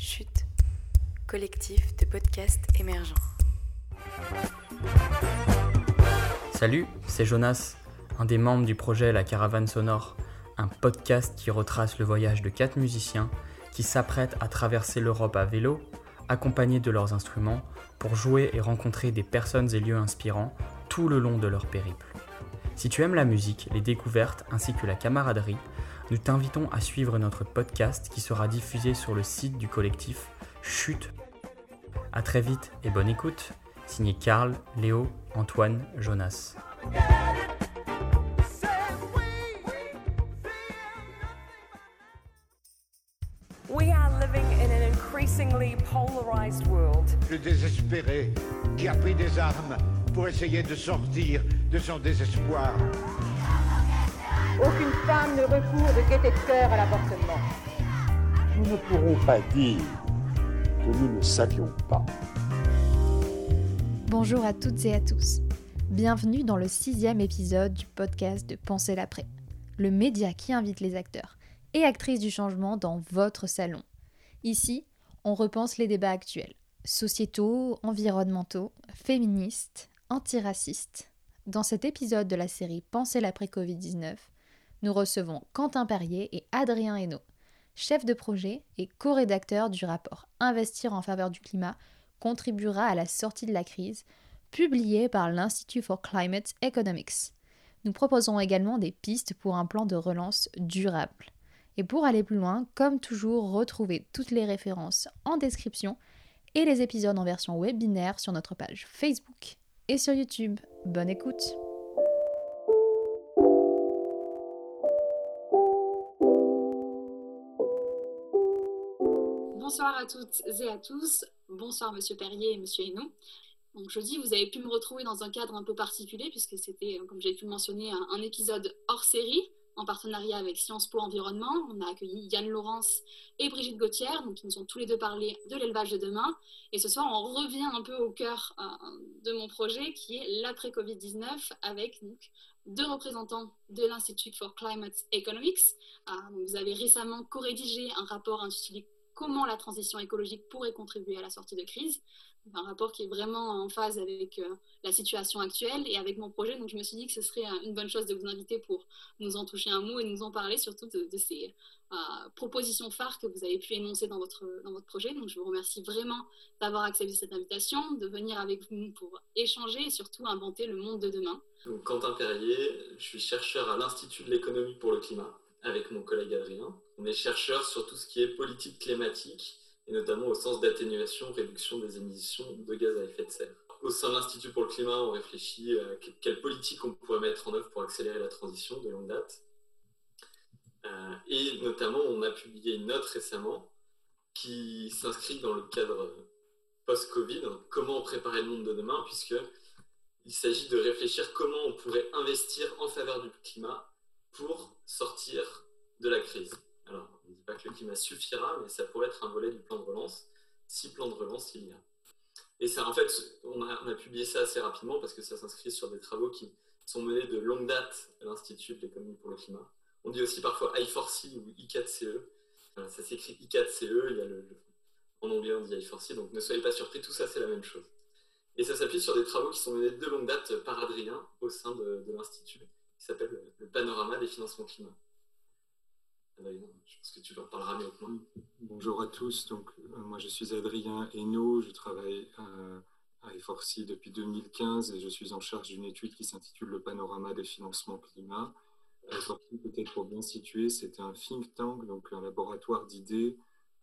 Chute, collectif de podcasts émergents. Salut, c'est Jonas, un des membres du projet La Caravane Sonore, un podcast qui retrace le voyage de quatre musiciens qui s'apprêtent à traverser l'Europe à vélo, accompagnés de leurs instruments, pour jouer et rencontrer des personnes et lieux inspirants tout le long de leur périple. Si tu aimes la musique, les découvertes ainsi que la camaraderie, nous t'invitons à suivre notre podcast qui sera diffusé sur le site du collectif Chute. A très vite et bonne écoute. Signé Karl, Léo, Antoine, Jonas. We are living in an increasingly polarized world. Le désespéré qui a pris des armes pour essayer de sortir de son désespoir. Aucune femme ne recourt de gaieté de cœur à l'avortement. Nous ne pourrons pas dire que nous ne savions pas. Bonjour à toutes et à tous. Bienvenue dans le sixième épisode du podcast de Penser l'après, le média qui invite les acteurs et actrices du changement dans votre salon. Ici, on repense les débats actuels, sociétaux, environnementaux, féministes, antiracistes. Dans cet épisode de la série Penser l'après-Covid-19, nous recevons Quentin Perrier et Adrien Hainaut, chefs de projet et co-rédacteurs du rapport Investir en faveur du climat contribuera à la sortie de la crise, publié par l'Institut for Climate Economics. Nous proposons également des pistes pour un plan de relance durable. Et pour aller plus loin, comme toujours, retrouvez toutes les références en description et les épisodes en version webinaire sur notre page Facebook et sur YouTube. Bonne écoute Bonsoir à toutes et à tous. Bonsoir Monsieur Perrier et Monsieur Hénon. Donc jeudi, vous avez pu me retrouver dans un cadre un peu particulier puisque c'était, comme j'ai pu le mentionner, un, épisode hors série en partenariat avec Sciences Po Environnement. On a accueilli Yann Laurence et Brigitte Gauthier, donc qui nous ont tous les deux parlé de l'élevage de demain. Et ce soir, on revient un peu au cœur euh, de mon projet qui est l'après-Covid-19 avec deux représentants de l'Institut for Climate Economics. Euh, vous avez récemment co-rédigé un rapport intitulé Comment la transition écologique pourrait contribuer à la sortie de crise un rapport qui est vraiment en phase avec euh, la situation actuelle et avec mon projet. Donc, je me suis dit que ce serait euh, une bonne chose de vous inviter pour nous en toucher un mot et nous en parler, surtout de, ces euh, propositions phares que vous avez pu énoncer dans votre, dans votre projet. Donc, je vous remercie vraiment d'avoir accepté cette invitation, de venir avec nous pour échanger et surtout inventer le monde de demain. Quentin Perrier, je suis chercheur à l'Institut de l'économie pour le climat avec mon collègue Adrien. On est chercheur sur tout ce qui est politique climatique et notamment au sens d'atténuation, réduction des émissions de gaz à effet de serre. Au sein de l'Institut pour le climat, on réfléchit à quelle politique on pourrait mettre en œuvre pour accélérer la transition de longue date. Euh, et notamment, on a publié une note récemment qui s'inscrit dans le cadre post-Covid, comment préparer le monde de demain, puisqu'il s'agit de réfléchir comment on pourrait investir en faveur du climat pour sortir de la crise. Alors, on ne dit pas que le climat suffira, mais ça pourrait être un volet du plan de relance, si plan de relance il y a. Et ça, en fait, on a, publié ça assez rapidement parce que ça s'inscrit sur des travaux qui sont menés de longue date à l'Institut de l'économie pour le climat. On dit aussi parfois I4C ou I4CE. Enfin, ça s'écrit I4CE, il y a le, en anglais on dit I4C, donc ne soyez pas surpris, tout ça c'est la même chose. Et ça s'appuie sur des travaux qui sont menés de longue date par Adrien au sein de l'Institut, qui s'appelle le, Panorama des financements climat. Adrien, je pense que tu leur parleras mieux. Bonjour à tous, donc, euh, moi je suis Adrien Hainaut, je travaille à, à F4C depuis 2015 et je suis en charge d'une étude qui s'intitule Le panorama des financements climat. F4C, peut-être pour bien situer, c'est un think tank, donc un laboratoire d'idées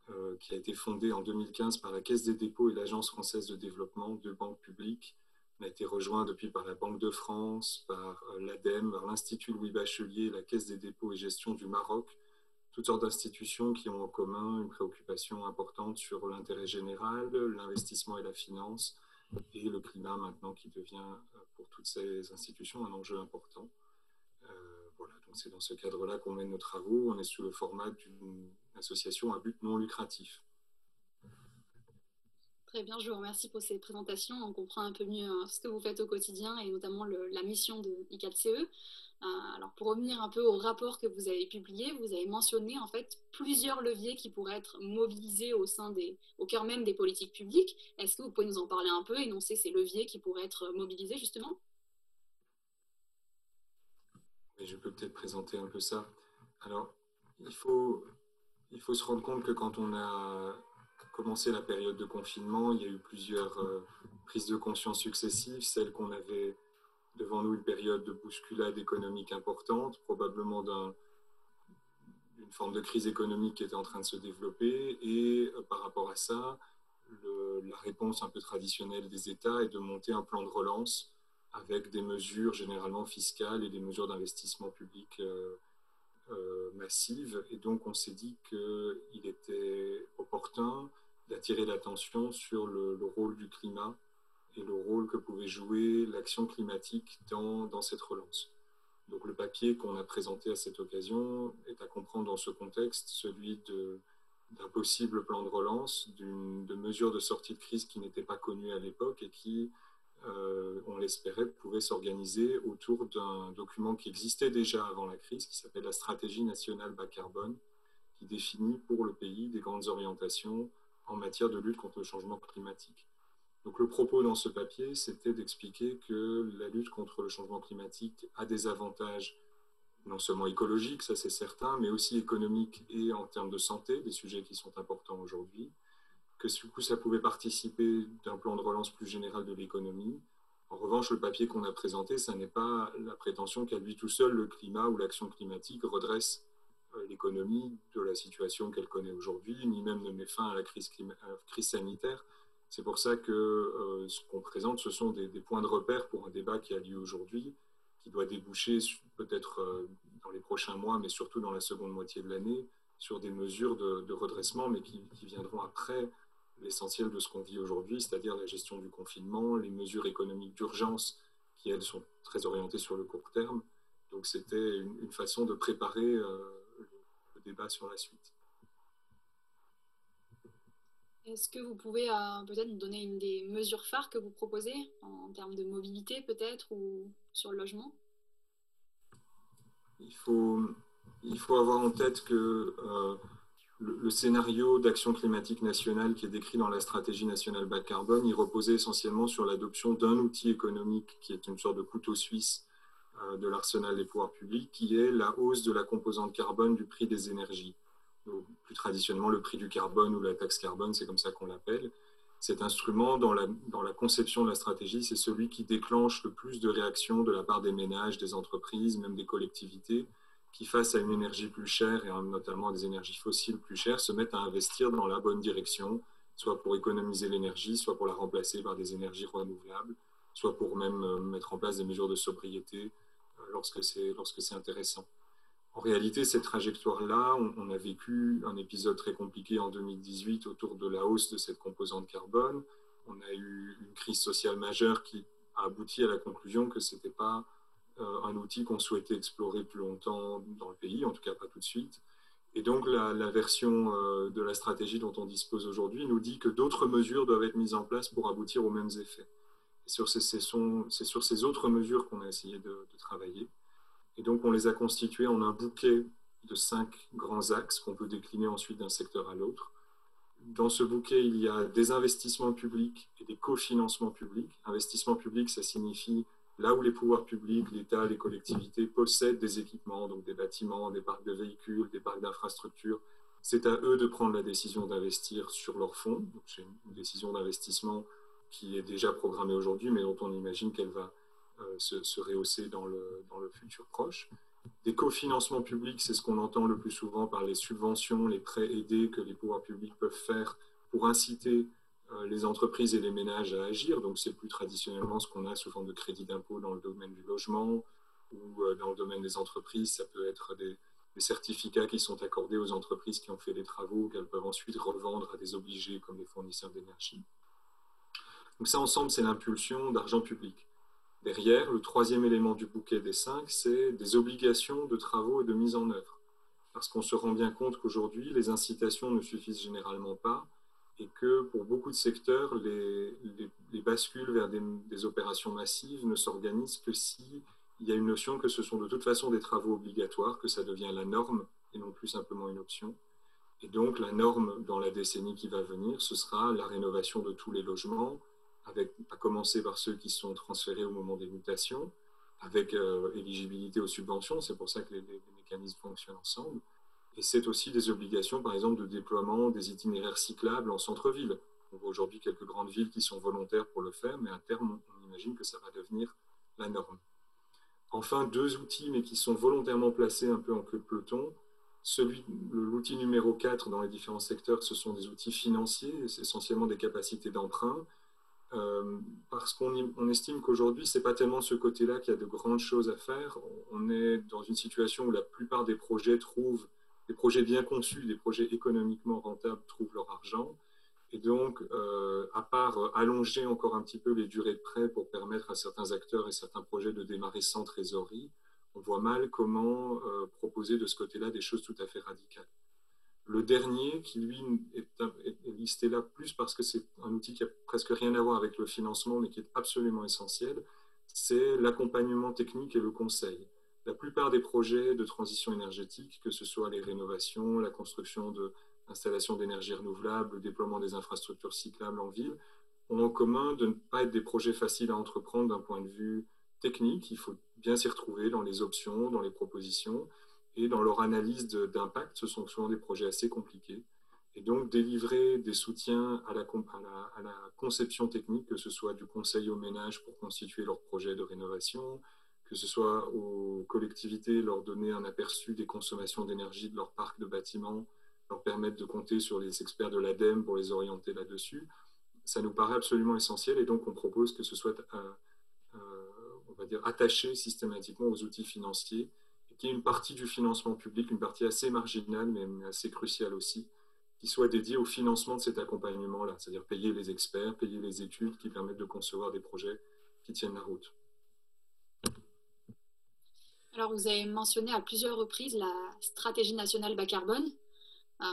euh, qui a été fondé en 2015 par la Caisse des dépôts et l'Agence française de développement, deux banques publiques. On a été rejoint depuis par la Banque de France, par euh, l'ADEME, par l'Institut Louis Bachelier, la Caisse des dépôts et gestion du Maroc, toutes sortes d'institutions qui ont en commun une préoccupation importante sur l'intérêt général, l'investissement et la finance, et le climat maintenant qui devient pour toutes ces institutions un enjeu important. Euh, voilà, donc c'est dans ce cadre-là qu'on mène nos travaux. On est sous le format d'une association à but non lucratif. Très bien, je vous remercie pour ces présentations. On comprend un peu mieux ce que vous faites au quotidien et notamment la mission de I4CE. alors pour revenir un peu au rapport que vous avez publié, vous avez mentionné en fait plusieurs leviers qui pourraient être mobilisés au sein des, au cœur même des politiques publiques. Est-ce que vous pouvez nous en parler un peu, énoncer ces leviers qui pourraient être mobilisés justement? Je peux peut-être présenter un peu ça. Alors, il faut, il faut se rendre compte que quand on a commencé la période de confinement, il y a eu plusieurs euh, prises de conscience successives, celle qu'on avait devant nous une période de bousculade économique importante, probablement d'une forme de crise économique qui était en train de se développer, et euh, par rapport à ça, la réponse un peu traditionnelle des États est de monter un plan de relance avec des mesures généralement fiscales et des mesures d'investissement public euh, euh, massives. Et donc on s'est dit qu'il était opportun d'attirer l'attention sur le, rôle du climat et le rôle que pouvait jouer l'action climatique dans, dans, cette relance. Donc le papier qu'on a présenté à cette occasion est à comprendre dans ce contexte, celui d'un possible plan de relance, de mesures de sortie de crise qui n'étaient pas connues à l'époque et qui, euh, on l'espérait, pouvaient s'organiser autour d'un document qui existait déjà avant la crise, qui s'appelle la Stratégie nationale bas carbone, qui définit pour le pays des grandes orientations en matière de lutte contre le changement climatique. Donc le propos dans ce papier, c'était d'expliquer que la lutte contre le changement climatique a des avantages non seulement écologiques, ça c'est certain, mais aussi économiques et en termes de santé, des sujets qui sont importants aujourd'hui, que du coup ça pouvait participer d'un plan de relance plus général de l'économie. En revanche, le papier qu'on a présenté, ça n'est pas la prétention qu'à lui tout seul, le climat ou l'action climatique redresse l'économie de la situation qu'elle connaît aujourd'hui, ni même ne met fin à la crise, sanitaire. C'est pour ça que euh, ce qu'on présente, ce sont des, points de repère pour un débat qui a lieu aujourd'hui, qui doit déboucher peut-être euh, dans les prochains mois, mais surtout dans la seconde moitié de l'année, sur des mesures de, redressement, mais qui, viendront après l'essentiel de ce qu'on vit aujourd'hui, c'est-à-dire la gestion du confinement, les mesures économiques d'urgence, qui elles sont très orientées sur le court terme. Donc c'était une, façon de préparer débat sur la suite. Est-ce que vous pouvez euh, peut-être nous donner une des mesures phares que vous proposez en, termes de mobilité peut-être ou sur le logement? Il faut, il faut avoir en tête que euh, le, scénario d'action climatique nationale qui est décrit dans la stratégie nationale bas carbone, il reposait essentiellement sur l'adoption d'un outil économique qui est une sorte de couteau suisse de l'arsenal des pouvoirs publics, qui est la hausse de la composante carbone du prix des énergies. plus traditionnellement, le prix du carbone ou la taxe carbone, c'est comme ça qu'on l'appelle. Cet instrument, dans la, conception de la stratégie, c'est celui qui déclenche le plus de réactions de la part des ménages, des entreprises, même des collectivités, qui, face à une énergie plus chère, et notamment des énergies fossiles plus chères, se mettent à investir dans la bonne direction, soit pour économiser l'énergie, soit pour la remplacer par des énergies renouvelables, soit pour même euh, mettre en place des mesures de sobriété, lorsque c'est lorsque c'est intéressant. En réalité, cette trajectoire-là, on, a vécu un épisode très compliqué en 2018 autour de la hausse de cette composante carbone. On a eu une crise sociale majeure qui a abouti à la conclusion que ce n'était pas euh, un outil qu'on souhaitait explorer plus longtemps dans le pays, en tout cas pas tout de suite. Et donc la, version euh, de la stratégie dont on dispose aujourd'hui nous dit que d'autres mesures doivent être mises en place pour aboutir aux mêmes effets c'est sur ces autres mesures qu'on a essayé de, travailler. Et donc, on les a constituées en un bouquet de cinq grands axes qu'on peut décliner ensuite d'un secteur à l'autre. Dans ce bouquet, il y a des investissements publics et des cofinancements publics. Investissement public, ça signifie là où les pouvoirs publics, l'État, les collectivités possèdent des équipements, donc des bâtiments, des parcs de véhicules, des parcs d'infrastructures. C'est à eux de prendre la décision d'investir sur leurs fonds. C'est une décision d'investissement qui est déjà programmée aujourd'hui, mais dont on imagine qu'elle va euh, se, rehausser dans le, dans le futur proche. Des cofinancements publics, c'est ce qu'on entend le plus souvent par les subventions, les prêts aidés que les pouvoirs publics peuvent faire pour inciter euh, les entreprises et les ménages à agir. Donc c'est plus traditionnellement ce qu'on a sous forme de crédit d'impôt dans le domaine du logement ou euh, dans le domaine des entreprises. Ça peut être des, des, certificats qui sont accordés aux entreprises qui ont fait des travaux qu'elles peuvent ensuite revendre à des obligés comme les fournisseurs d'énergie. Donc ça, ensemble, c'est l'impulsion d'argent public. Derrière, le troisième élément du bouquet des cinq, c'est des obligations de travaux et de mise en œuvre. Parce qu'on se rend bien compte qu'aujourd'hui, les incitations ne suffisent généralement pas. et que pour beaucoup de secteurs, les, les, bascules vers des, des, opérations massives ne s'organisent que si il y a une notion que ce sont de toute façon des travaux obligatoires, que ça devient la norme et non plus simplement une option. Et donc la norme dans la décennie qui va venir, ce sera la rénovation de tous les logements, avec, à commencer par ceux qui sont transférés au moment des mutations, avec euh, éligibilité aux subventions, c'est pour ça que les, mécanismes fonctionnent ensemble. Et c'est aussi des obligations, par exemple, de déploiement des itinéraires cyclables en centre-ville. On voit aujourd'hui quelques grandes villes qui sont volontaires pour le faire, mais à terme, on imagine que ça va devenir la norme. Enfin, deux outils, mais qui sont volontairement placés un peu en queue de peloton. Celui, l'outil numéro 4 dans les différents secteurs, ce sont des outils financiers, essentiellement des capacités d'emprunt, euh, parce qu'on estime qu'aujourd'hui, ce n'est pas tellement ce côté-là qu'il y a de grandes choses à faire. On est dans une situation où la plupart des projets trouvent des projets bien conçus, des projets économiquement rentables trouvent leur argent. Et donc, euh, à part euh, allonger encore un petit peu les durées de prêt pour permettre à certains acteurs et certains projets de démarrer sans trésorerie, on voit mal comment proposer de ce côté-là des choses tout à fait radicales. Le dernier, qui lui est, listé là plus parce que c'est un outil qui a presque rien à voir avec le financement, mais qui est absolument essentiel, c'est l'accompagnement technique et le conseil la plupart des projets de transition énergétique, que ce soit les rénovations, la construction d'installations d'énergie renouvelable, le déploiement des infrastructures cyclables en ville, ont en commun de ne pas être des projets faciles à entreprendre d'un point de vue technique. Il faut bien s'y retrouver dans les options, dans les propositions et dans leur analyse d'impact. Ce sont souvent des projets assez compliqués. Et donc, délivrer des soutiens à la, conception technique, que ce soit du conseil aux ménages pour constituer leur projet de rénovation, que ce soit aux collectivités, leur donner un aperçu des consommations d'énergie de leur parc de bâtiments, leur permettre de compter sur les experts de l'ADEME pour les orienter là-dessus. Ça nous paraît absolument essentiel et donc on propose que ce soit, euh, euh, on va dire, attaché systématiquement aux outils financiers y ait une partie du financement public, une partie assez marginale mais assez cruciale aussi, qui soit dédiée au financement de cet accompagnement-là, c'est-à-dire payer les experts, payer les études qui permettent de concevoir des projets qui tiennent la route. Alors, vous avez mentionné à plusieurs reprises la stratégie nationale bas carbone. Euh,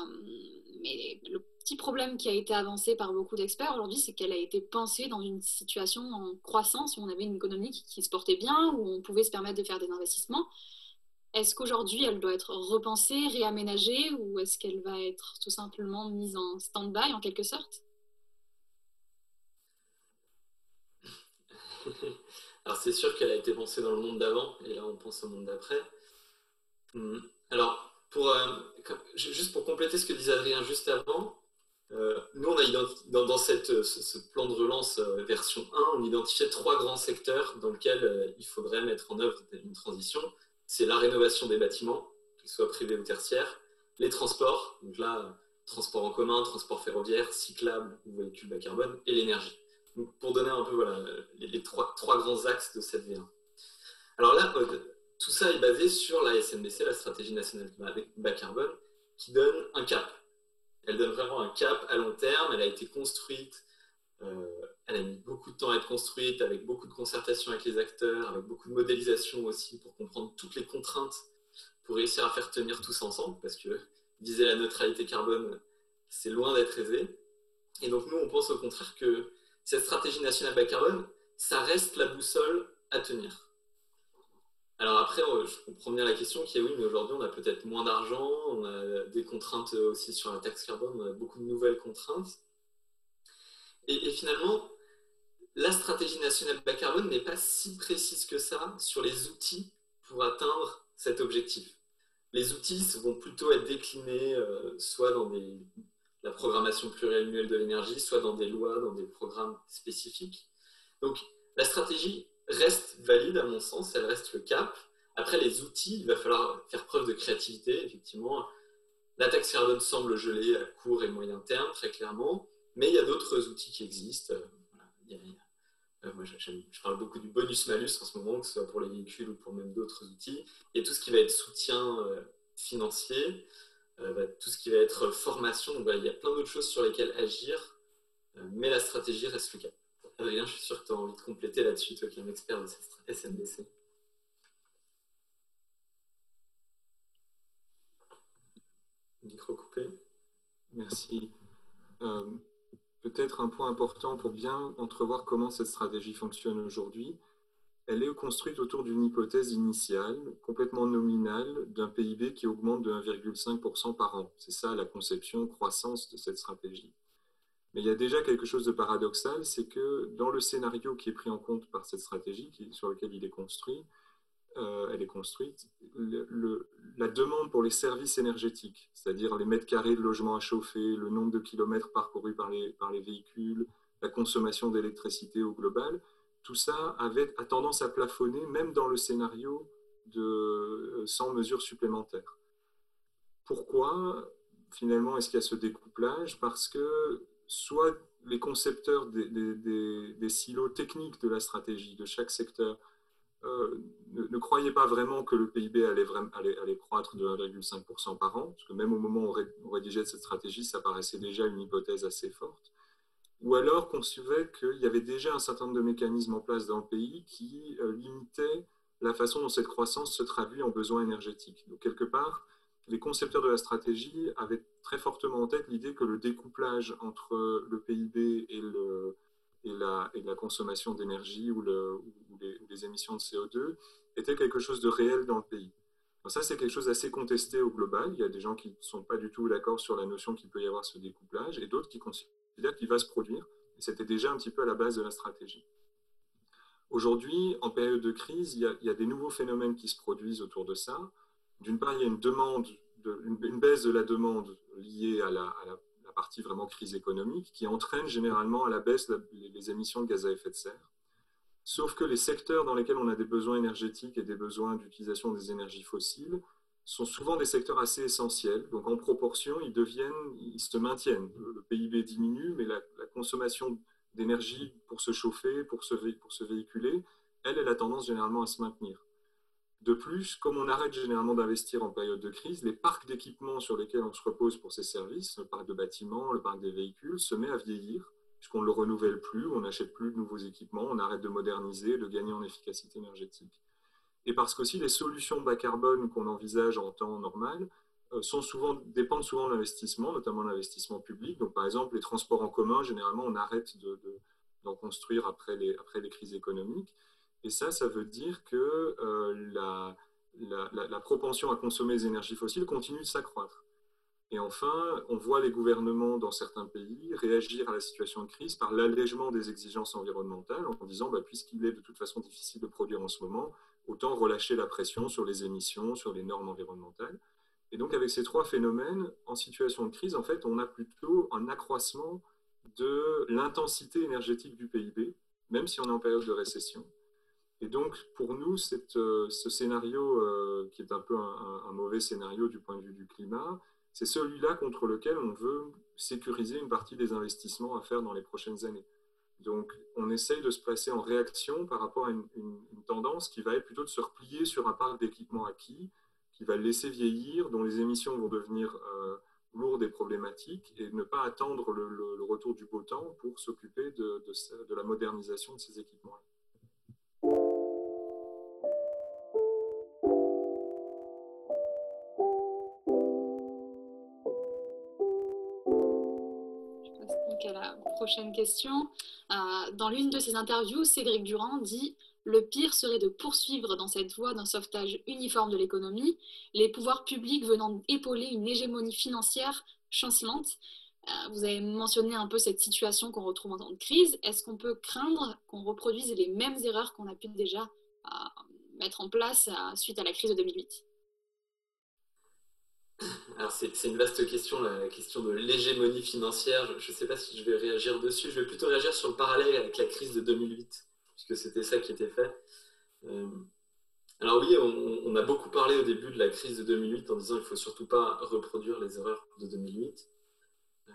mais le petit problème qui a été avancé par beaucoup d'experts aujourd'hui, c'est qu'elle a été pensée dans une situation en croissance où on avait une économie qui se portait bien, où on pouvait se permettre de faire des investissements. Est-ce qu'aujourd'hui, elle doit être repensée, réaménagée, ou est-ce qu'elle va être tout simplement mise en stand-by en quelque sorte? Alors c'est sûr qu'elle a été pensée dans le monde d'avant, et là on pense au monde d'après. Hmm. Alors, pour, euh, juste pour compléter ce que disait Adrien juste avant, euh, nous on a dans, cette, ce, plan de relance euh, version 1, on identifiait trois grands secteurs dans lesquels il faudrait mettre en œuvre une transition. C'est la rénovation des bâtiments, qu'ils soient privés ou tertiaires, les transports, donc là, transport en commun, transport ferroviaire, cyclable ou véhicule bas carbone, et l'énergie pour donner un peu voilà, les, trois, trois, grands axes de cette V1. Alors là, euh, tout ça est basé sur la SNBC, la stratégie nationale bas carbone, qui donne un cap. Elle donne vraiment un cap à long terme. Elle a été construite, euh, elle a mis beaucoup de temps à être construite, avec beaucoup de concertation avec les acteurs, avec beaucoup de modélisation aussi pour comprendre toutes les contraintes, pour réussir à faire tenir tout ça ensemble, parce que, disait la neutralité carbone, c'est loin d'être aisé. Et donc nous, on pense au contraire que cette stratégie nationale bas carbone, ça reste la boussole à tenir. Alors après, je comprends bien la question qui est oui, mais aujourd'hui on a peut-être moins d'argent, on a des contraintes aussi sur la taxe carbone, on a beaucoup de nouvelles contraintes. Et, finalement, la stratégie nationale bas carbone n'est pas si précise que ça sur les outils pour atteindre cet objectif. Les outils vont plutôt être déclinés euh, soit dans la programmation pluriannuelle de l'énergie, soit dans des lois, dans des programmes spécifiques. Donc la stratégie reste valide à mon sens, elle reste le cap. Après les outils, il va falloir faire preuve de créativité, effectivement. La taxe carbone semble gelée à court et moyen terme, très clairement, mais il y a d'autres outils qui existent. moi, je, parle beaucoup du bonus-malus en ce moment, que ce soit pour les véhicules ou pour même d'autres outils. Et tout ce qui va être soutien euh, financier, euh, bah, tout ce qui va être formation. Donc, il y a plein d'autres choses sur lesquelles agir, euh, mais la stratégie reste le cas. Adrien, je suis sûr que tu as envie de compléter là-dessus, toi qui es un expert de cette SNDC. Micro coupé. Merci. Peut-être un point important pour bien entrevoir comment cette stratégie fonctionne aujourd'hui. Elle est construite autour d'une hypothèse initiale, complètement nominale, d'un PIB qui augmente de 1,5% par an. C'est ça la conception croissance de cette stratégie. Mais il y a déjà quelque chose de paradoxal, c'est que dans le scénario qui est pris en compte par cette stratégie, sur lequel il est construit, euh, elle est construite, la demande pour les services énergétiques, c'est-à-dire les mètres carrés de logement à chauffer, le nombre de kilomètres parcourus par les, véhicules, la consommation d'électricité au global, tout ça avait, a tendance à plafonner même dans le scénario de, euh, sans mesures supplémentaires. Pourquoi finalement est-ce qu'il y a ce découplage? Parce que soit les concepteurs des silos techniques de la stratégie de chaque secteur euh, ne, croyez pas vraiment que le PIB allait, vraiment, allait, croître de 1,5% par an, parce que même au moment où on rédigeait cette stratégie, ça paraissait déjà une hypothèse assez forte. Ou alors qu'on suivait qu'il y avait déjà un certain nombre de mécanismes en place dans le pays qui euh, limitaient la façon dont cette croissance se traduit en besoins énergétiques. Donc quelque part, les concepteurs de la stratégie avaient très fortement en tête l'idée que le découplage entre le PIB et le, et la, et la consommation d'énergie ou, les, émissions de CO2 était quelque chose de réel dans le pays. ça, c'est quelque chose d'assez contesté au global. Il y a des gens qui ne sont pas du tout d'accord sur la notion qu'il peut y avoir ce découplage et d'autres qui considèrent qu'il va se produire. C'était déjà un petit peu à la base de la stratégie. Aujourd'hui, en période de crise, il y, a, des nouveaux phénomènes qui se produisent autour de ça. D'une part, il y a une, baisse de la demande liée à la, à la partie vraiment crise économique, qui entraîne généralement à la baisse les émissions de gaz à effet de serre. Sauf que les secteurs dans lesquels on a des besoins énergétiques et des besoins d'utilisation des énergies fossiles sont souvent des secteurs assez essentiels. Donc en proportion, ils deviennent, ils se maintiennent. Le PIB diminue, mais la, consommation d'énergie pour se chauffer, pour se, pour se véhiculer, elle, elle a tendance généralement à se maintenir. De plus, comme on arrête généralement d'investir en période de crise, les parcs d'équipements sur lesquels on se repose pour ces services, le parc de bâtiments, le parc des véhicules, se met à vieillir, puisqu'on ne le renouvelle plus, on n'achète plus de nouveaux équipements, on arrête de moderniser, de gagner en efficacité énergétique. Et parce qu'aussi les solutions bas carbone qu'on envisage en temps normal euh, dépendent souvent de l'investissement, notamment l'investissement public. Donc par exemple, les transports en commun, généralement, on arrête d'en construire après les, les crises économiques. Et ça, ça veut dire que euh, la, la, propension à consommer des énergies fossiles continue de s'accroître. Et enfin, on voit les gouvernements dans certains pays réagir à la situation de crise par l'allègement des exigences environnementales en disant, bah, puisqu'il est de toute façon difficile de produire en ce moment, autant relâcher la pression sur les émissions, sur les normes environnementales. Et donc avec ces trois phénomènes, en situation de crise, en fait, on a plutôt un accroissement de l'intensité énergétique du PIB, même si on est en période de récession. Et donc, pour nous, euh, ce scénario, euh, qui est un peu un, mauvais scénario du point de vue du climat, c'est celui-là contre lequel on veut sécuriser une partie des investissements à faire dans les prochaines années. Donc, on essaye de se placer en réaction par rapport à une, tendance qui va être plutôt de se replier sur un parc d'équipements acquis, qui va le laisser vieillir, dont les émissions vont devenir euh, lourdes et problématiques, et ne pas attendre le, retour du beau temps pour s'occuper de, de la modernisation de ces équipements-là. Prochaine question. Euh, dans l'une de ses interviews, Cédric Durand dit Le pire serait de poursuivre dans cette voie d'un sauvetage uniforme de l'économie, les pouvoirs publics venant épauler une hégémonie financière chancelante. Euh, vous avez mentionné un peu cette situation qu'on retrouve en temps de crise. Est-ce qu'on peut craindre qu'on reproduise les mêmes erreurs qu'on a pu déjà euh, mettre en place suite à la crise de 2008 alors c'est une vaste question, la question de l'hégémonie financière. Je ne sais pas si je vais réagir dessus. Je vais plutôt réagir sur le parallèle avec la crise de 2008, puisque c'était ça qui était fait. Euh, alors oui, on, a beaucoup parlé au début de la crise de 2008 en disant qu'il ne faut surtout pas reproduire les erreurs de 2008. Euh,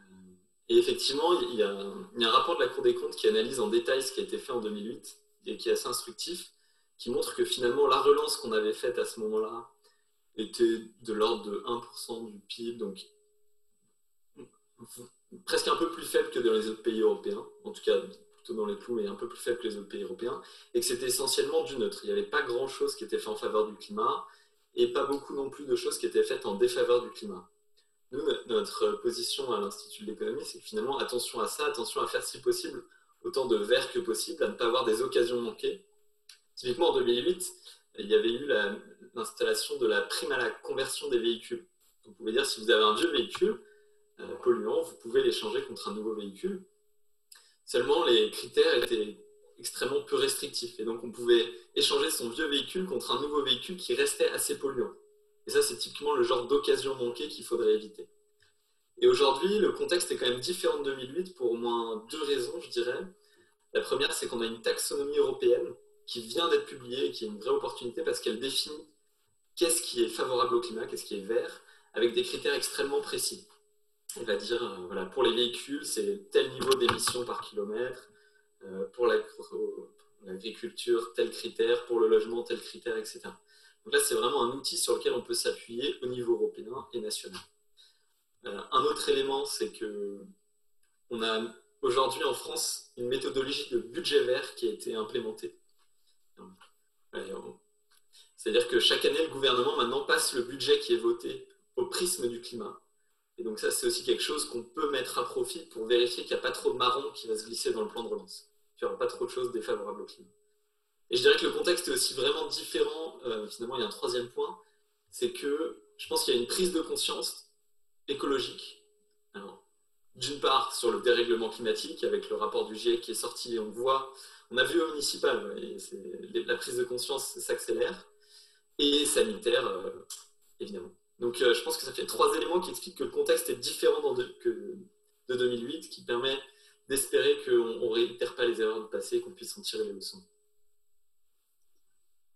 et effectivement, il y, a, il y, a, un rapport de la Cour des comptes qui analyse en détail ce qui a été fait en 2008 et qui est assez instructif, qui montre que finalement la relance qu'on avait faite à ce moment-là, était de l'ordre de 1% du PIB, donc presque un peu plus faible que dans les autres pays européens, en tout cas plutôt dans les clous, mais un peu plus faible que les autres pays européens, et que c'était essentiellement du neutre. Il n'y avait pas grand-chose qui était fait en faveur du climat, et pas beaucoup non plus de choses qui étaient faites en défaveur du climat. Nous, notre position à l'Institut de l'économie, c'est finalement attention à ça, attention à faire si possible autant de verre que possible, à ne pas avoir des occasions manquées. Typiquement, en 2008, il y avait eu l'installation de la prime à la conversion des véhicules. Vous pouvez dire, si vous avez un vieux véhicule euh, polluant, vous pouvez l'échanger contre un nouveau véhicule. Seulement, les critères étaient extrêmement peu restrictifs. Et donc, on pouvait échanger son vieux véhicule contre un nouveau véhicule qui restait assez polluant. Et ça, c'est typiquement le genre d'occasion manquée qu'il faudrait éviter. Et aujourd'hui, le contexte est quand même différent de 2008 pour au moins deux raisons, je dirais. La première, c'est qu'on a une taxonomie européenne qui vient d'être publiée et qui est une vraie opportunité parce qu'elle définit qu'est-ce qui est favorable au climat, qu'est-ce qui est vert, avec des critères extrêmement précis. Elle va dire, euh, voilà, pour les véhicules, c'est tel niveau d'émission par kilomètre, euh, pour l'agriculture, tel critère, pour le logement, tel critère, etc. Donc là, c'est vraiment un outil sur lequel on peut s'appuyer au niveau européen et national. Euh, un autre élément, c'est que on a aujourd'hui en France une méthodologie de budget vert qui a été implémentée. C'est-à-dire que chaque année, le gouvernement maintenant passe le budget qui est voté au prisme du climat. Et donc ça, c'est aussi quelque chose qu'on peut mettre à profit pour vérifier qu'il n'y a pas trop de marron qui va se glisser dans le plan de relance, qu'il n'y aura pas trop de choses défavorables au climat. Et je dirais que le contexte est aussi vraiment différent. Euh, finalement, il y a un troisième point, c'est que je pense qu'il y a une prise de conscience écologique. d'une part, sur le dérèglement climatique, avec le rapport du GIEC qui est sorti, on voit, on a vu au municipal, la prise de conscience s'accélère, et sanitaire, euh, évidemment. Donc euh, je pense que ça fait trois éléments qui expliquent que le contexte est différent de, de 2008, qui permet d'espérer qu'on ne réitère pas les erreurs du passé et qu'on puisse en tirer les leçons.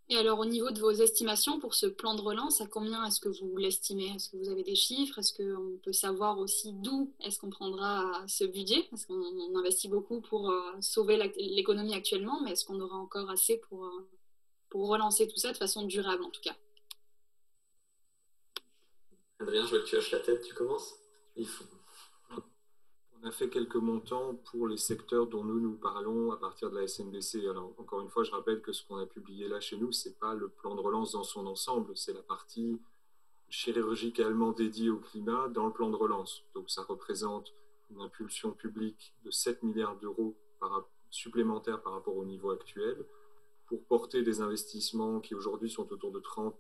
Et alors, au niveau de vos estimations pour ce plan de relance, à combien est-ce que vous l'estimez? Est-ce que vous avez des chiffres? Est-ce qu'on peut savoir aussi d'où est-ce qu'on prendra ce budget? Parce qu'on investit beaucoup pour euh, sauver l'économie actuellement, mais est-ce qu'on aura encore assez pour, pour relancer tout ça de façon durable en tout cas Adrien, je vois que tu hoches la tête, tu commences Il faut. On a fait quelques montants pour les secteurs dont nous nous parlons à partir de la SNBC. Alors, encore une fois, je rappelle que ce qu'on a publié là chez nous, ce n'est pas le plan de relance dans son ensemble, c'est la partie chirurgicalement dédiée au climat dans le plan de relance. Donc, ça représente une impulsion publique de 7 milliards d'euros supplémentaires par rapport au niveau actuel pour porter des investissements qui aujourd'hui sont autour de 30,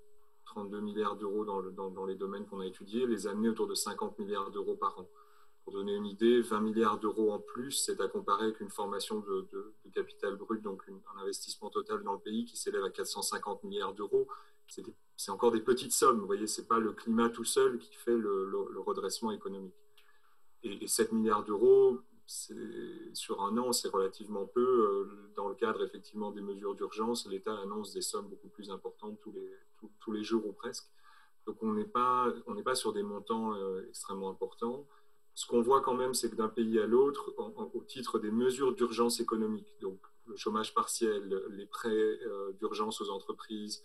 32 milliards d'euros dans, les domaines qu'on a étudiés, les amener autour de 50 milliards d'euros par an. Pour donner une idée, 20 milliards d'euros en plus, c'est à comparer avec une formation de, capital brut, donc un investissement total dans le pays qui s'élève à 450 milliards d'euros. C'est encore des petites sommes, vous voyez, ce n'est pas le climat tout seul qui fait le, redressement économique. Et, 7 milliards d'euros, sur un an, c'est relativement peu. Euh, dans le cadre effectivement des mesures d'urgence, l'État annonce des sommes beaucoup plus importantes tous les, jours ou presque. Donc on n'est pas, pas sur des montants euh, extrêmement importants. Ce qu'on voit quand même, c'est que d'un pays à l'autre, au titre des mesures d'urgence économique, donc le chômage partiel, les prêts euh, d'urgence aux entreprises,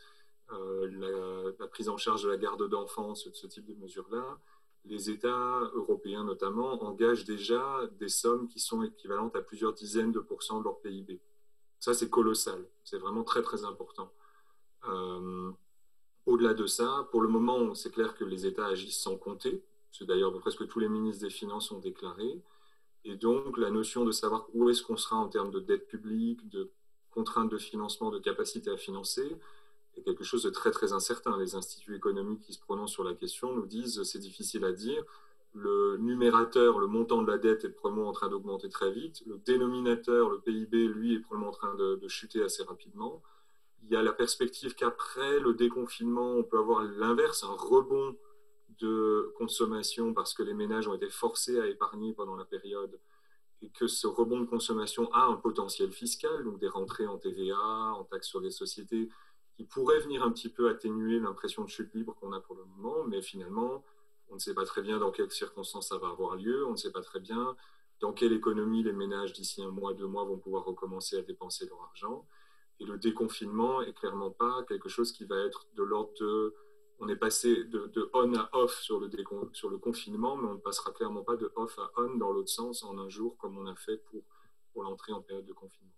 la, prise en charge de la garde d'enfants, ce, type de mesures-là, les États européens notamment engagent déjà des sommes qui sont équivalentes à plusieurs dizaines de pourcents de leur PIB. Ça, c'est colossal. C'est vraiment très, très important. Euh, au-delà de ça, pour le moment, c'est clair que les États agissent sans compter. C'est d'ailleurs presque tous les ministres des Finances ont déclaré. Et donc, la notion de savoir où est-ce qu'on sera en termes de dette publique, de contraintes de financement, de capacité à financer, est quelque chose de très, très incertain. Les instituts économiques qui se prononcent sur la question nous disent c'est difficile à dire. Le numérateur, le montant de la dette est probablement en train d'augmenter très vite. Le dénominateur, le PIB, lui, est probablement en train de, de chuter assez rapidement. Il y a la perspective qu'après le déconfinement, on peut avoir l'inverse, un rebond de consommation parce que les ménages ont été forcés à épargner pendant la période et que ce rebond de consommation a un potentiel fiscal, donc des rentrées en TVA, en taxes sur les sociétés, qui pourraient venir un petit peu atténuer l'impression de chute libre qu'on a pour le moment, mais finalement, on ne sait pas très bien dans quelles circonstances ça va avoir lieu, on ne sait pas très bien dans quelle économie les ménages d'ici un mois, deux mois vont pouvoir recommencer à dépenser leur argent. Et le déconfinement est clairement pas quelque chose qui va être de l'ordre de on est passé de, on à off sur le, confinement, mais on ne passera clairement pas de off à on dans l'autre sens en un jour comme on a fait pour l'entrée en période de confinement.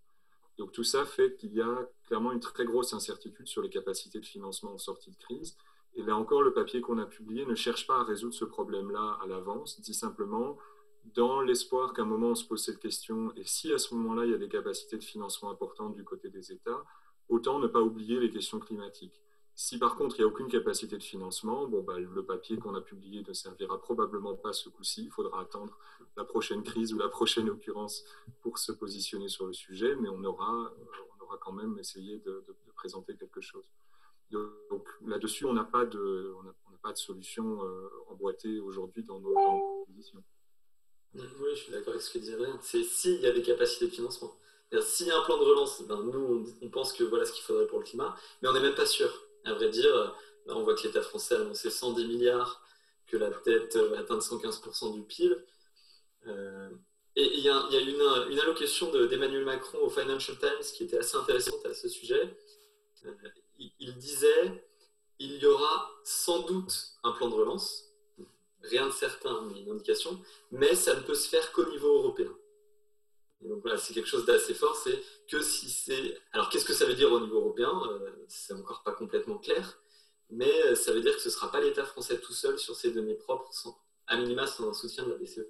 Donc tout ça fait qu'il y a clairement une très grosse incertitude sur les capacités de financement en sortie de crise. Et là encore, le papier qu'on a publié ne cherche pas à résoudre ce problème-là à l'avance, dit simplement, dans l'espoir qu'à un moment on se pose cette question, et si à ce moment-là il y a des capacités de financement importantes du côté des États, autant ne pas oublier les questions climatiques. Si par contre il n'y a aucune capacité de financement, bon, bah, le papier qu'on a publié ne servira probablement pas ce coup-ci. Il faudra attendre la prochaine crise ou la prochaine occurrence pour se positionner sur le sujet, mais on aura, euh, on aura quand même essayé de, présenter quelque chose. Donc là-dessus, on n'a pas, de, pas de solution euh, emboîtée aujourd'hui dans nos, positions. Oui, je suis d'accord avec ce que disait. C'est s'il y a des capacités de financement. S'il y a un plan de relance, ben, nous, on, pense que voilà ce qu'il faudrait pour le climat, mais on n'est même pas sûr. À vrai dire, on voit que l'État français a annoncé 110 milliards, que la dette va atteindre 115% du PIB. Euh, et il y a, une, allocation d'Emmanuel Macron au Financial Times qui était assez intéressante à ce sujet. Euh, il, disait il y aura sans doute un plan de relance, rien de certain, mais une indication, mais ça ne peut se faire qu'au niveau européen. Donc voilà, c'est quelque chose d'assez fort, c'est que si c'est... Alors qu'est-ce que ça veut dire au niveau européen euh, C'est encore pas complètement clair, mais euh, ça veut dire que ce ne sera pas l'État français tout seul sur ses données propres, à minima sans un soutien de la BCE.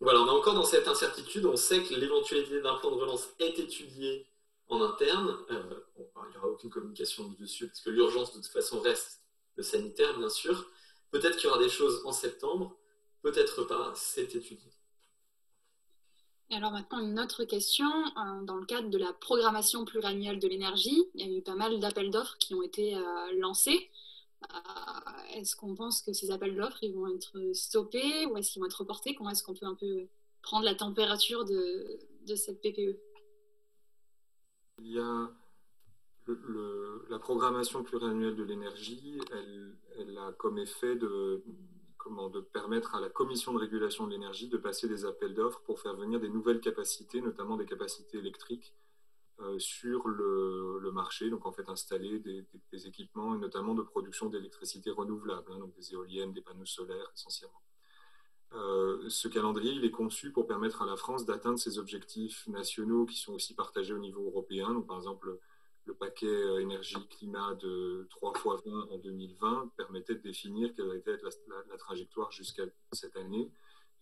Voilà, on est encore dans cette incertitude, on sait que l'éventualité d'un plan de relance est étudiée en interne, euh, il n'y aura aucune communication dessus, parce que l'urgence de toute façon reste le sanitaire, bien sûr. Peut-être qu'il y aura des choses en septembre, peut-être pas, c'est étudié alors maintenant, une autre question. Euh, dans le cadre de la programmation pluriannuelle de l'énergie, il y a eu pas mal d'appels d'offres qui ont été euh, lancés. Euh, est-ce qu'on pense que ces appels d'offres ils vont être stoppés ou est-ce qu'ils vont être reportés? Comment est-ce qu'on peut un peu prendre la température de, cette PPE Il y a la programmation pluriannuelle de l'énergie, elle, a comme effet de, de permettre à la Commission de régulation de l'énergie de passer des appels d'offres pour faire venir des nouvelles capacités, notamment des capacités électriques, euh, sur le, marché. Donc, en fait, installer des, équipements, et notamment de production d'électricité renouvelable, hein, donc des éoliennes, des panneaux solaires essentiellement. Euh, ce calendrier, il est conçu pour permettre à la France d'atteindre ses objectifs nationaux qui sont aussi partagés au niveau européen. Donc, par exemple, le paquet euh, énergie-climat de 3 fois 20 en 2020 permettait de définir quelle était la, la, trajectoire jusqu'à cette année.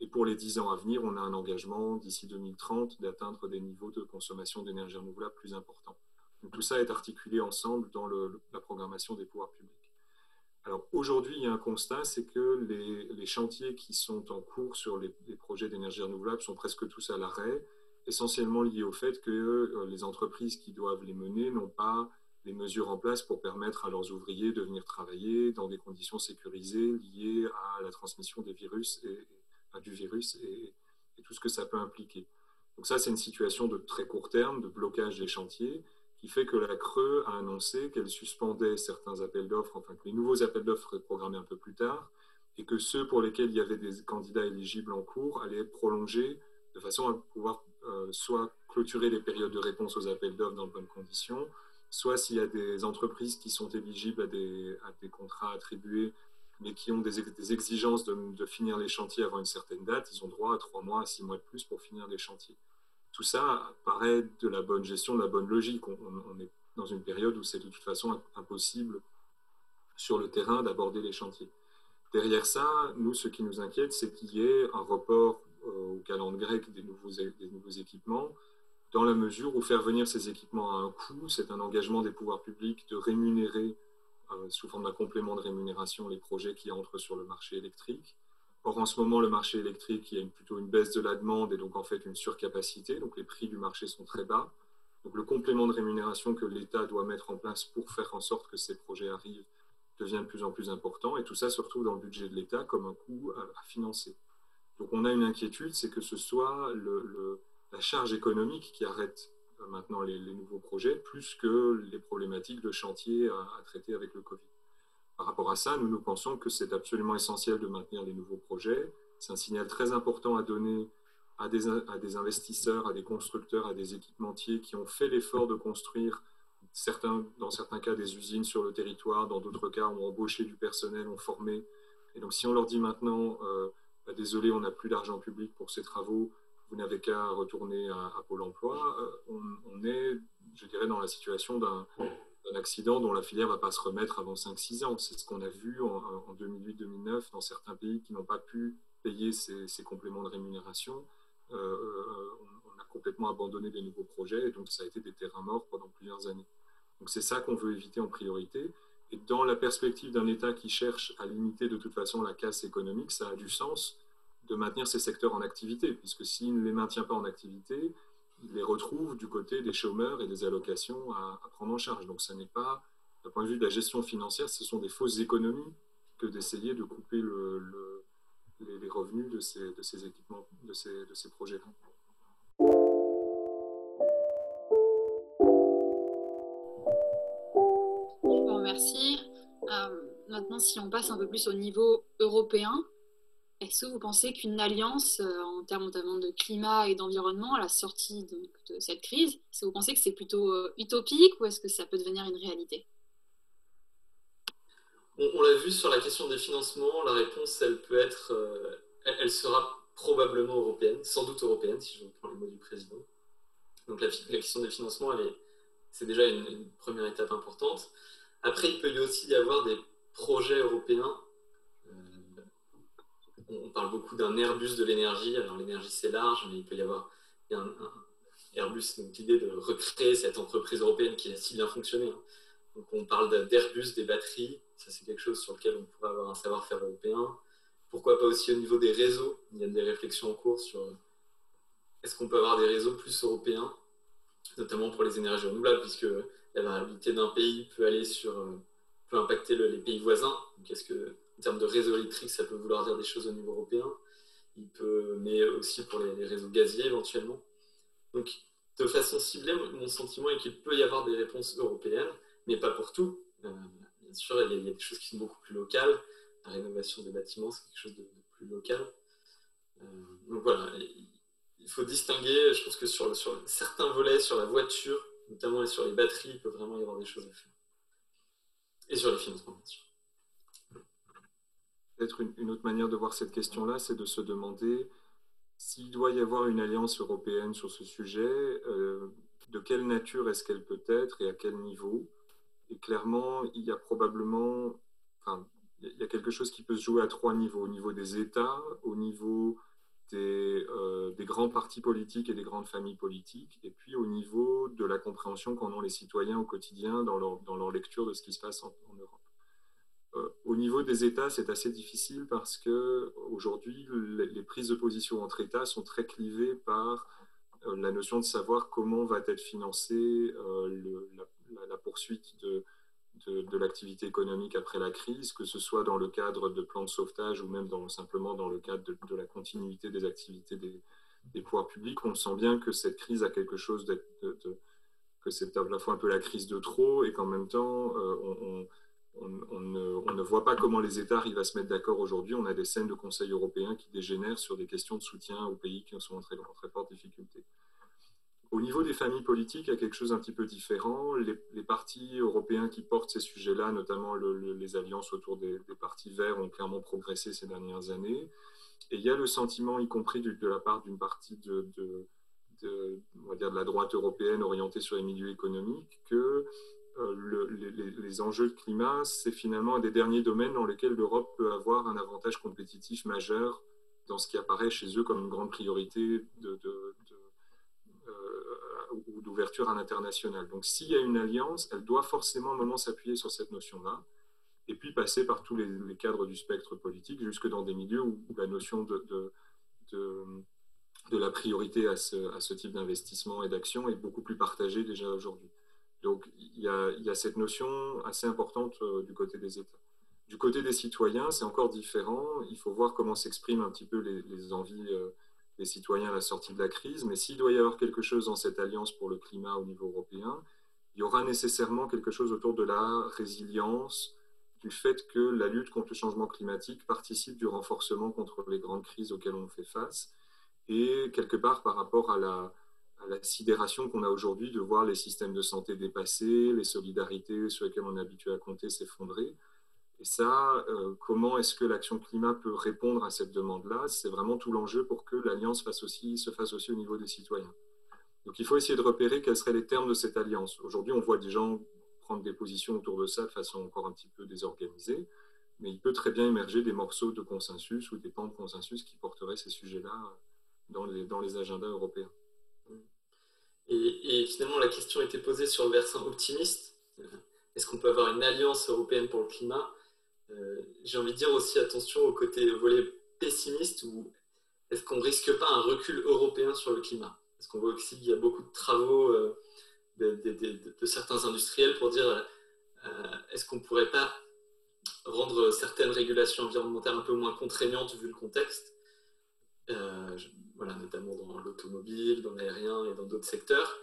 Et pour les 10 ans à venir, on a un engagement d'ici 2030 d'atteindre des niveaux de consommation d'énergie renouvelable plus importants. Tout ça est articulé ensemble dans la programmation des pouvoirs publics. Alors aujourd'hui, il y a un constat, c'est que les, chantiers qui sont en cours sur les, les projets d'énergie renouvelable sont presque tous à l'arrêt essentiellement lié au fait que euh, les entreprises qui doivent les mener n'ont pas les mesures en place pour permettre à leurs ouvriers de venir travailler dans des conditions sécurisées liées à la transmission des virus et, du virus et, tout ce que ça peut impliquer. Donc ça, c'est une situation de très court terme, de blocage des chantiers, qui fait que la Creux a annoncé qu'elle suspendait certains appels d'offres, enfin que les nouveaux appels d'offres seraient programmés un peu plus tard, et que ceux pour lesquels il y avait des candidats éligibles en cours allaient être prolongés de façon à pouvoir soit clôturer les périodes de réponse aux appels d'offres dans de bonnes conditions, soit s'il y a des entreprises qui sont éligibles à des, contrats attribués, mais qui ont des, exigences de, finir les chantiers avant une certaine date, ils ont droit à trois mois, à six mois de plus pour finir les chantiers. Tout ça paraît de la bonne gestion, de la bonne logique. On, on est dans une période où c'est de toute façon impossible sur le terrain d'aborder les chantiers. Derrière ça, nous, ce qui nous inquiète, c'est qu'il y ait un report euh, au calendrier grec des nouveaux, des nouveaux équipements, dans la mesure où faire venir ces équipements à un coût, c'est un engagement des pouvoirs publics de rémunérer euh, sous forme d'un complément de rémunération les projets qui entrent sur le marché électrique. Or, en ce moment, le marché électrique, il y a plutôt une baisse de la demande et donc en fait une surcapacité, donc les prix du marché sont très bas. Donc le complément de rémunération que l'État doit mettre en place pour faire en sorte que ces projets arrivent devient de plus en plus important et tout ça se retrouve dans le budget de l'État comme un coût à financer. Donc on a une inquiétude, c'est que ce soit la charge économique qui arrête euh, maintenant les, nouveaux projets, plus que les problématiques de chantier à, traiter avec le Covid. Par rapport à ça, nous nous pensons que c'est absolument essentiel de maintenir les nouveaux projets. C'est un signal très important à donner à des, investisseurs, à des constructeurs, à des équipementiers qui ont fait l'effort de construire, dans certains cas, des usines sur le territoire, dans d'autres cas, ont embauché du personnel, ont formé. Et donc si on leur dit maintenant... Euh, bah, désolé, on n'a plus d'argent public pour ces travaux, vous n'avez qu'à retourner à, Pôle emploi, euh, on, est, je dirais, dans la situation d'un un accident dont la filière ne va pas se remettre avant 5-6 ans. C'est ce qu'on a vu en, 2008-2009 dans certains pays qui n'ont pas pu payer ces, compléments de rémunération. Euh, euh, on, a complètement abandonné des nouveaux projets et donc ça a été des terrains morts pendant plusieurs années. Donc c'est ça qu'on veut éviter en priorité. Dans la perspective d'un État qui cherche à limiter de toute façon la casse économique, ça a du sens de maintenir ces secteurs en activité, puisque s'il ne les maintient pas en activité, il les retrouve du côté des chômeurs et des allocations à, prendre en charge. Donc, ce n'est pas, d'un point de vue de la gestion financière, ce sont des fausses économies que d'essayer de couper les, revenus de ces, de ces équipements, de ces, de ces projets-là. Maintenant, si on passe un peu plus au niveau européen, est-ce que vous pensez qu'une alliance euh, en termes notamment de climat et d'environnement à la sortie de, cette crise, est-ce que vous pensez que c'est plutôt euh, utopique ou est-ce que ça peut devenir une réalité? On, l'a vu sur la question des financements, la réponse, elle peut être, euh, elle, sera probablement européenne, sans doute européenne, si je reprends les mots du président. Donc la, question des financements, c'est déjà une, une, première étape importante. Après, il peut y aussi y avoir des projets européens on parle beaucoup d'un Airbus de l'énergie. Alors l'énergie c'est large, mais il peut y avoir un, Airbus, donc l'idée de recréer cette entreprise européenne qui a si bien fonctionné. Hein. Donc on parle d'Airbus, des batteries, ça c'est quelque chose sur lequel on pourrait avoir un savoir-faire européen. Pourquoi pas aussi au niveau des réseaux? Il y a des réflexions en cours sur est-ce qu'on peut avoir des réseaux plus européens, notamment pour les énergies renouvelables, puisque la variabilité d'un pays peut aller sur euh, peut impacter les pays voisins. Donc est-ce que en termes de réseau électrique, ça peut vouloir dire des choses au niveau européen, il peut, mais aussi pour les, réseaux gaziers éventuellement. Donc, de façon ciblée, mon sentiment est qu'il peut y avoir des réponses européennes, mais pas pour tout. Euh, bien sûr, il y, a, des choses qui sont beaucoup plus locales. La rénovation des bâtiments, c'est quelque chose de, plus local. Euh, donc voilà, il faut distinguer, je pense que sur, sur, certains volets, sur la voiture, notamment et sur les batteries, il peut vraiment y avoir des choses à faire. Et sur les financements, bien sûr. Peut-être une, autre manière de voir cette question-là, c'est de se demander s'il doit y avoir une alliance européenne sur ce sujet, euh, de quelle nature est-ce qu'elle peut être et à quel niveau Et clairement, il y a probablement, enfin, il y a quelque chose qui peut se jouer à trois niveaux, au niveau des États, au niveau des, euh, des, grands partis politiques et des grandes familles politiques, et puis au niveau de la compréhension qu'en ont les citoyens au quotidien dans leur, dans leur lecture de ce qui se passe en Europe. Euh, au niveau des États, c'est assez difficile parce que aujourd'hui, les prises de position entre États sont très clivées par euh, la notion de savoir comment va être financée la, poursuite de, de, l'activité économique après la crise, que ce soit dans le cadre de plans de sauvetage ou même simplement dans le cadre de, la continuité des activités des, pouvoirs publics. On sent bien que cette crise a quelque chose de, que c'est à la fois un peu la crise de trop et qu'en même temps, on on, ne, voit pas comment les États arrivent à se mettre d'accord aujourd'hui. On a des scènes de Conseil européen qui dégénèrent sur des questions de soutien aux pays qui sont en très, très forte difficulté. Au niveau des familles politiques, il y a quelque chose un petit peu différent. Les, partis européens qui portent ces sujets-là, notamment les alliances autour des, partis verts, ont clairement progressé ces dernières années. Et il y a le sentiment, y compris de, la part d'une partie de, la droite européenne orientée sur les milieux économiques, que euh, les, enjeux de climat, c'est finalement un des derniers domaines dans lesquels l'Europe peut avoir un avantage compétitif majeur dans ce qui apparaît chez eux comme une grande priorité ou d'ouverture à l'international. Donc s'il y a une alliance, elle doit forcément à un moment s'appuyer sur cette notion-là, et puis passer par tous les, cadres du spectre politique, jusque dans des milieux où, la notion de, de, la priorité à ce, à ce type d'investissement et d'action est beaucoup plus partagée déjà aujourd'hui. Donc il y, a, cette notion assez importante euh, du côté des États. Du côté des citoyens, c'est encore différent. Il faut voir comment s'expriment un petit peu les, envies euh, des citoyens à la sortie de la crise. Mais s'il doit y avoir quelque chose dans cette alliance pour le climat au niveau européen, il y aura nécessairement quelque chose autour de la résilience, du fait que la lutte contre le changement climatique participe du renforcement contre les grandes crises auxquelles on fait face, et quelque part par rapport à la, à la sidération qu'on a aujourd'hui de voir les systèmes de santé dépassés, les solidarités sur lesquelles on est habitué à compter s'effondrer. Et ça, euh, comment est-ce que l'action climat peut répondre à cette demande-là? C'est vraiment tout l'enjeu pour que l'alliance se fasse aussi au niveau des citoyens. Donc il faut essayer de repérer quels seraient les termes de cette alliance. Aujourd'hui, on voit des gens prendre des positions autour de ça de façon encore un petit peu désorganisée, mais il peut très bien émerger des morceaux de consensus ou des pans de consensus qui porteraient ces sujets-là dans les, agendas européens. Et, et, finalement, la question était posée sur le versant optimiste. Est-ce qu'on peut avoir une alliance européenne pour le climat? J'ai envie de dire aussi attention au côté volet pessimiste ou est-ce qu'on risque pas un recul européen sur le climat? Parce qu'on voit aussi qu'il y a beaucoup de travaux euh, de, certains industriels pour dire euh, est-ce qu'on ne pourrait pas rendre certaines régulations environnementales un peu moins contraignantes vu le contexte? Euh, voilà, notamment dans l'automobile, dans l'aérien et dans d'autres secteurs.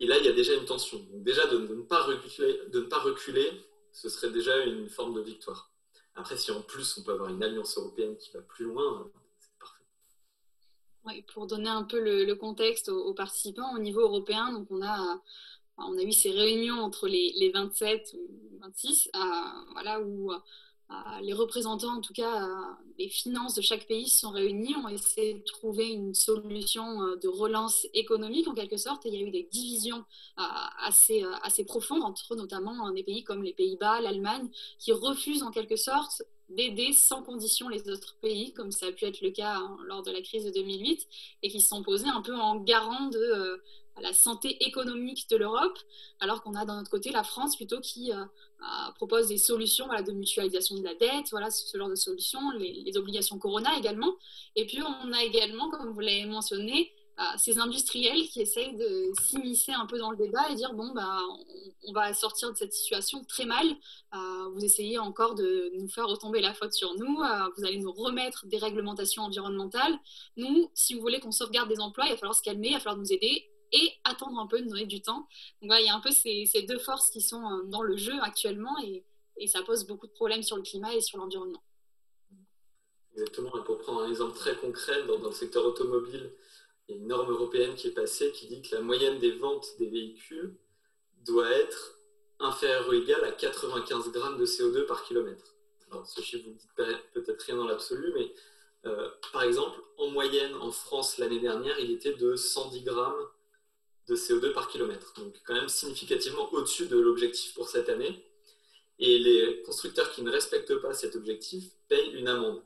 Et là, il y a déjà une tension. Donc déjà, de, ne pas reculer, de ne pas reculer, ce serait déjà une forme de victoire. Après, si en plus on peut avoir une alliance européenne qui va plus loin, c'est parfait. Pour donner un peu le, contexte aux, participants, au niveau européen, on a, eu ces réunions entre les, les 27 ou 26, euh, voilà, où les représentants, en tout cas les finances de chaque pays, se sont réunis, ont essayé de trouver une solution euh, de relance économique en quelque sorte. Et il y a eu des divisions euh, assez, euh, assez profondes entre notamment des pays comme les Pays-Bas, l'Allemagne, qui refusent en quelque sorte d'aider sans condition les autres pays, comme ça a pu être le cas hein, lors de la crise de 2008, et qui se sont posés un peu en garant de la santé économique de l'Europe, alors qu'on a d'un autre côté la France plutôt qui euh, propose des solutions voilà, de mutualisation de la dette, voilà, ce genre de solutions, les, obligations Corona également. Et puis on a également, comme vous l'avez mentionné, euh, ces industriels qui essayent de s'immiscer un peu dans le débat et dire bon, bah, on, on va sortir de cette situation très mal, euh, vous essayez encore de nous faire retomber la faute sur nous, euh, vous allez nous remettre des réglementations environnementales. Nous, si vous voulez qu'on sauvegarde des emplois, il va falloir se calmer, il va falloir nous aider et attendre un peu, de donner du temps. Donc voilà, il y a un peu ces, deux forces qui sont euh, dans le jeu actuellement et, ça pose beaucoup de problèmes sur le climat et sur l'environnement. Exactement, et pour prendre un exemple très concret, dans, dans, le secteur automobile, il y a une norme européenne qui est passée qui dit que la moyenne des ventes des véhicules doit être inférieure ou égale à 95 grammes de CO2 par kilomètre. Alors, ce chiffre vous dit peut-être rien dans l'absolu, mais euh, par exemple, en moyenne, en France, l'année dernière, il était de 110 grammes de CO2 par kilomètre. Donc quand même significativement au-dessus de l'objectif pour cette année. Et les constructeurs qui ne respectent pas cet objectif payent une amende.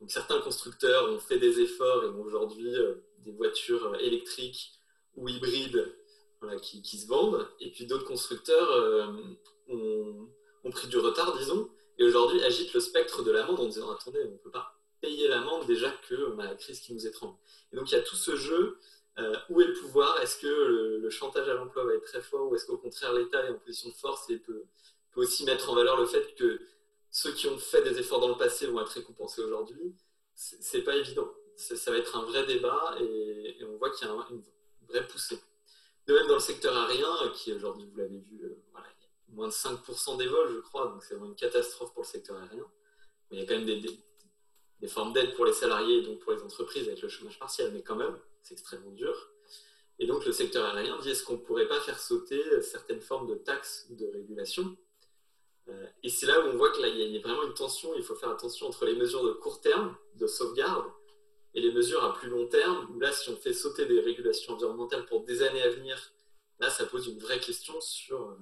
Donc certains constructeurs ont fait des efforts et ont aujourd'hui euh, des voitures électriques ou hybrides qui, se vendent. Et puis d'autres constructeurs euh, ont, pris du retard, disons, et aujourd'hui agitent le spectre de l'amende en disant attendez, on ne peut pas payer l'amende déjà qu'on a la crise qui nous étrangle. Et donc il y a tout ce jeu euh, où est le pouvoir? Est-ce que le, le, chantage à l'emploi va être très fort ou est-ce qu'au contraire l'État est en position de force et peut, aussi mettre en valeur le fait que ceux qui ont fait des efforts dans le passé vont être récompensés aujourd'hui? C'est pas évident. Ça va être un vrai débat et, on voit qu'il y a un, une vraie poussée. De même dans le secteur aérien, qui aujourd'hui, vous l'avez vu, euh, voilà, moins de 5% des vols, je crois, donc c'est vraiment une catastrophe pour le secteur aérien. Mais il y a quand même des, des formes d'aide pour les salariés et donc pour les entreprises avec le chômage partiel, mais quand même, c'est extrêmement dur. Et donc le secteur aérien dit est-ce qu'on ne pourrait pas faire sauter certaines formes de taxes ou de régulation euh, Et c'est là où on voit qu'il y, y, a vraiment une tension, il faut faire attention entre les mesures de court terme, de sauvegarde, et les mesures à plus long terme, là si on fait sauter des régulations environnementales pour des années à venir, là ça pose une vraie question sur, euh,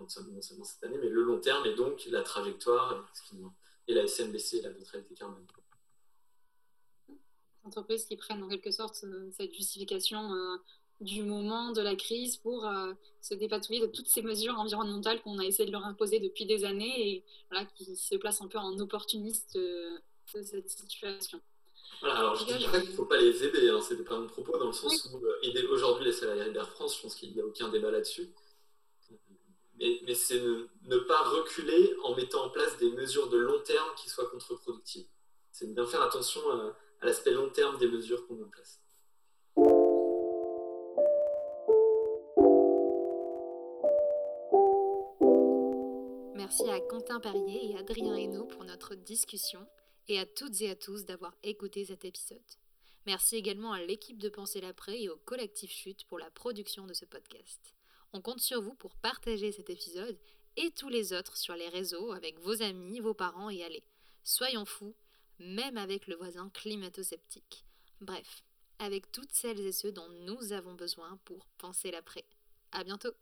non seulement cette année, mais le long terme, et donc la trajectoire, et la SNBC, la neutralité carbone entreprises qui prennent en quelque sorte cette justification euh, du moment de la crise pour euh, se dépatouiller de toutes ces mesures environnementales qu'on a essayé de leur imposer depuis des années et voilà, qui se placent un peu en opportuniste euh, de cette situation. Voilà, alors je ne dis pas qu'il ne faut pas les aider, hein, c'était pas mon propos, dans le sens oui. où euh, aider aujourd'hui les salariés d'Air France, je pense qu'il n'y a aucun débat là-dessus. Mais, mais c'est ne, ne, pas reculer en mettant en place des mesures de long terme qui soient contre-productives. C'est bien faire attention à, l'aspect long terme des mesures qu'on met en place. Merci à Quentin Perrier et Adrien Hainaut pour notre discussion et à toutes et à tous d'avoir écouté cet épisode. Merci également à l'équipe de Penser l'après et au collectif Chute pour la production de ce podcast. On compte sur vous pour partager cet épisode et tous les autres sur les réseaux avec vos amis, vos parents et allez, soyons fous, même avec le voisin climato-sceptique. Bref, avec toutes celles et ceux dont nous avons besoin pour penser l'après. À bientôt!